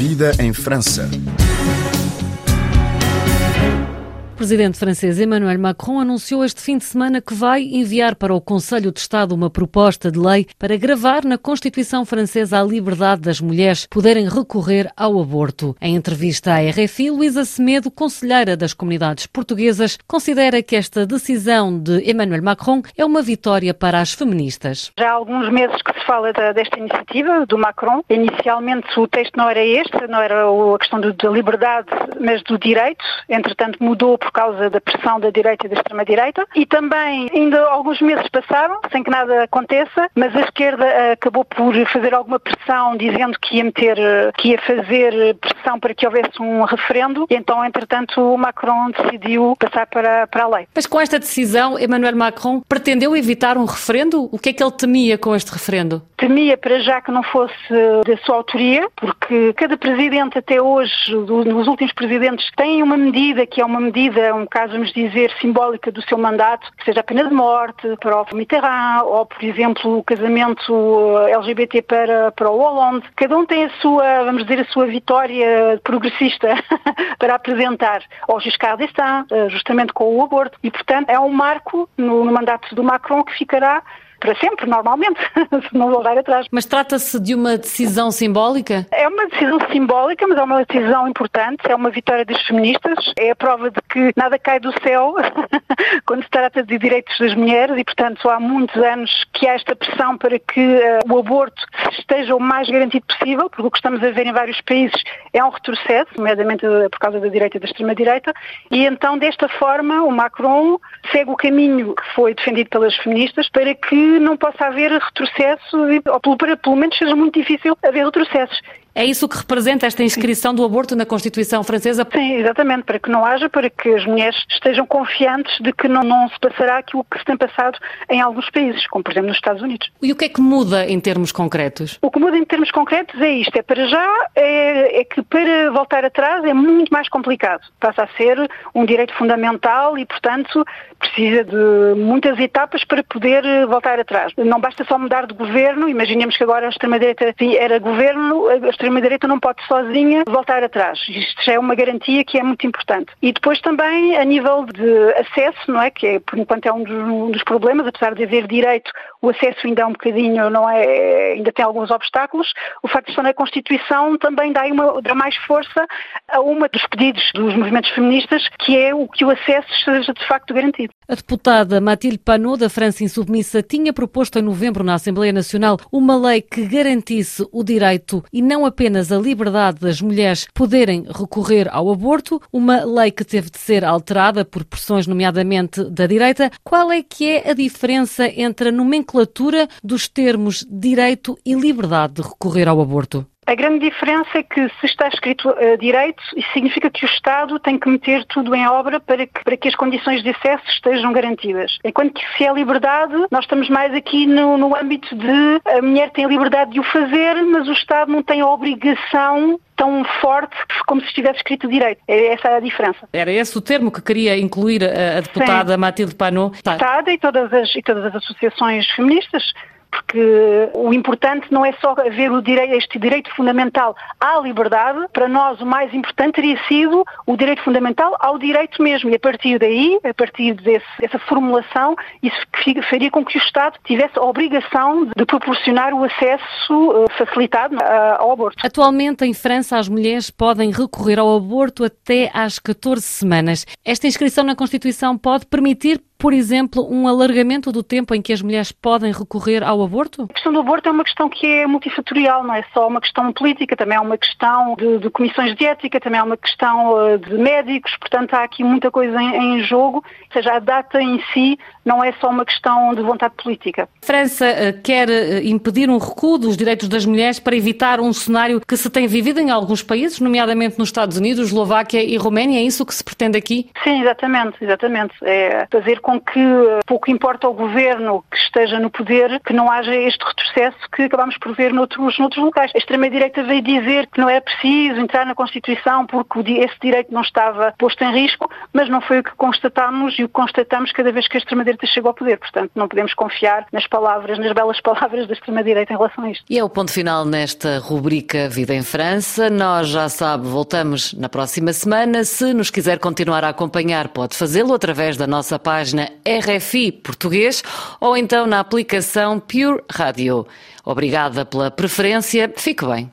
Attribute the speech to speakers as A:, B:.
A: Vida em França.
B: Presidente francês Emmanuel Macron anunciou este fim de semana que vai enviar para o Conselho de Estado uma proposta de lei para gravar na Constituição francesa a liberdade das mulheres poderem recorrer ao aborto. Em entrevista à RFI, Luísa Semedo, conselheira das comunidades portuguesas, considera que esta decisão de Emmanuel Macron é uma vitória para as feministas.
C: Já há alguns meses que se fala desta iniciativa do Macron. Inicialmente o texto não era este, não era a questão da liberdade, mas do direito. Entretanto mudou por causa da pressão da direita e da extrema-direita. E também, ainda alguns meses passaram, sem que nada aconteça, mas a esquerda eh, acabou por fazer alguma pressão, dizendo que ia meter, eh, que ia fazer pressão para que houvesse um referendo. E então, entretanto, o Macron decidiu passar para, para a lei.
B: Mas com esta decisão, Emmanuel Macron pretendeu evitar um referendo? O que é que ele temia com este referendo?
C: Temia para já que não fosse da sua autoria, porque cada presidente até hoje, nos últimos presidentes, tem uma medida que é uma medida medida, um caso, vamos dizer, simbólica do seu mandato, seja a pena de morte para o Mitterrand, ou, por exemplo, o casamento eh, LGBT para, para o Hollande. Cada um tem a sua, vamos dizer, a sua vitória progressista para apresentar. Ou Giscard d'Estaing, eh, justamente com o aborto. E, portanto, é um marco no, no mandato do Macron que ficará para sempre, normalmente, se não voltar atrás.
B: Mas trata-se de uma decisão simbólica?
C: É uma decisão simbólica, mas é uma decisão importante, é uma vitória das feministas, é a prova de que nada cai do céu quando se trata de direitos das mulheres e, portanto, há muitos anos que há esta pressão para que uh, o aborto esteja o mais garantido possível, porque o que estamos a ver em vários países é um retrocesso, nomeadamente por causa da direita e da extrema-direita, e então, desta forma, o Macron segue o caminho que foi defendido pelas feministas para que não possa haver retrocesso, ou pelo, pelo menos seja muito difícil haver retrocessos.
B: É isso que representa esta inscrição do aborto na Constituição francesa?
C: Sim, exatamente, para que não haja, para que as mulheres estejam confiantes de que não, não se passará aquilo que se tem passado em alguns países, como por exemplo nos Estados Unidos.
B: E o que é que muda em termos concretos?
C: O que muda em termos concretos é isto, é para já, é, é que para voltar atrás é muito mais complicado. Passa a ser um direito fundamental e, portanto, precisa de muitas etapas para poder voltar atrás. Não basta só mudar de governo, imaginemos que agora a extrema-direita era governo, a extrema-direita não pode sozinha voltar atrás. Isto já é uma garantia que é muito importante. E depois também a nível de acesso, não é? Que é, por enquanto é um dos, um dos problemas, apesar de haver direito, o acesso ainda é um bocadinho, não é? Ainda tem alguns obstáculos. O facto de estar na Constituição também dá, uma, dá mais força a uma dos pedidos dos movimentos feministas, que é o que o acesso seja de facto garantido.
B: A deputada Mathilde Panot, da França Insubmissa, tinha proposto em novembro na Assembleia Nacional uma lei que garantisse o direito e não apenas a liberdade das mulheres poderem recorrer ao aborto, uma lei que teve de ser alterada por pressões, nomeadamente da direita. Qual é que é a diferença entre a nomenclatura dos termos direito e liberdade de recorrer ao aborto?
C: A grande diferença é que se está escrito uh, direito, isso significa que o Estado tem que meter tudo em obra para que, para que as condições de acesso estejam garantidas. Enquanto que se é liberdade, nós estamos mais aqui no, no âmbito de a mulher tem a liberdade de o fazer, mas o Estado não tem a obrigação tão forte como se estivesse escrito direito. É essa a diferença.
B: Era esse o termo que queria incluir a, a deputada Sim. Matilde Panot?
C: Tá. Estado e todas as, e todas as associações feministas porque o importante não é só haver o direito, este direito fundamental à liberdade, para nós o mais importante teria sido o direito fundamental ao direito mesmo, e a partir daí, a partir desse, dessa formulação, isso faria com que o Estado tivesse a obrigação de proporcionar o acesso eh, facilitado ao aborto.
B: Atualmente, em França, as mulheres podem recorrer ao aborto até às 14 semanas. Esta inscrição na Constituição pode permitir por exemplo, um alargamento do tempo em que as mulheres podem recorrer ao aborto?
C: A questão do aborto é uma questão que é multifatorial, não é só uma questão política, também é uma questão de, de comissões de ética, também é uma questão uh, de médicos, portanto há aqui muita coisa em, em, jogo, ou seja, a data em si não é só uma questão de vontade política.
B: A França uh, quer uh, impedir um recuo dos direitos das mulheres para evitar um cenário que se tem vivido em alguns países, nomeadamente nos Estados Unidos, Eslováquia e Roménia, é isso que se pretende aqui?
C: Sim, exatamente, exatamente. É fazer com com que pouco importa ao governo que esteja no poder que não haja este retrocesso que acabamos por ver noutros, noutros locais. A extrema-direita veio dizer que não é preciso entrar na Constituição porque esse direito não estava posto em risco, mas não foi o que constatámos e o que constatamos cada vez que a extrema-direita chega ao poder. Portanto, não podemos confiar nas palavras, nas belas palavras da extrema-direita em relação a isto.
B: E é o ponto final nesta rubrica Vida em França. Nós, já sabe, voltamos na próxima semana. Se nos quiser continuar a acompanhar, pode fazê-lo através da nossa página RFI Português ou então na aplicação Pure Radio. Obrigada pela preferência. Fique bem.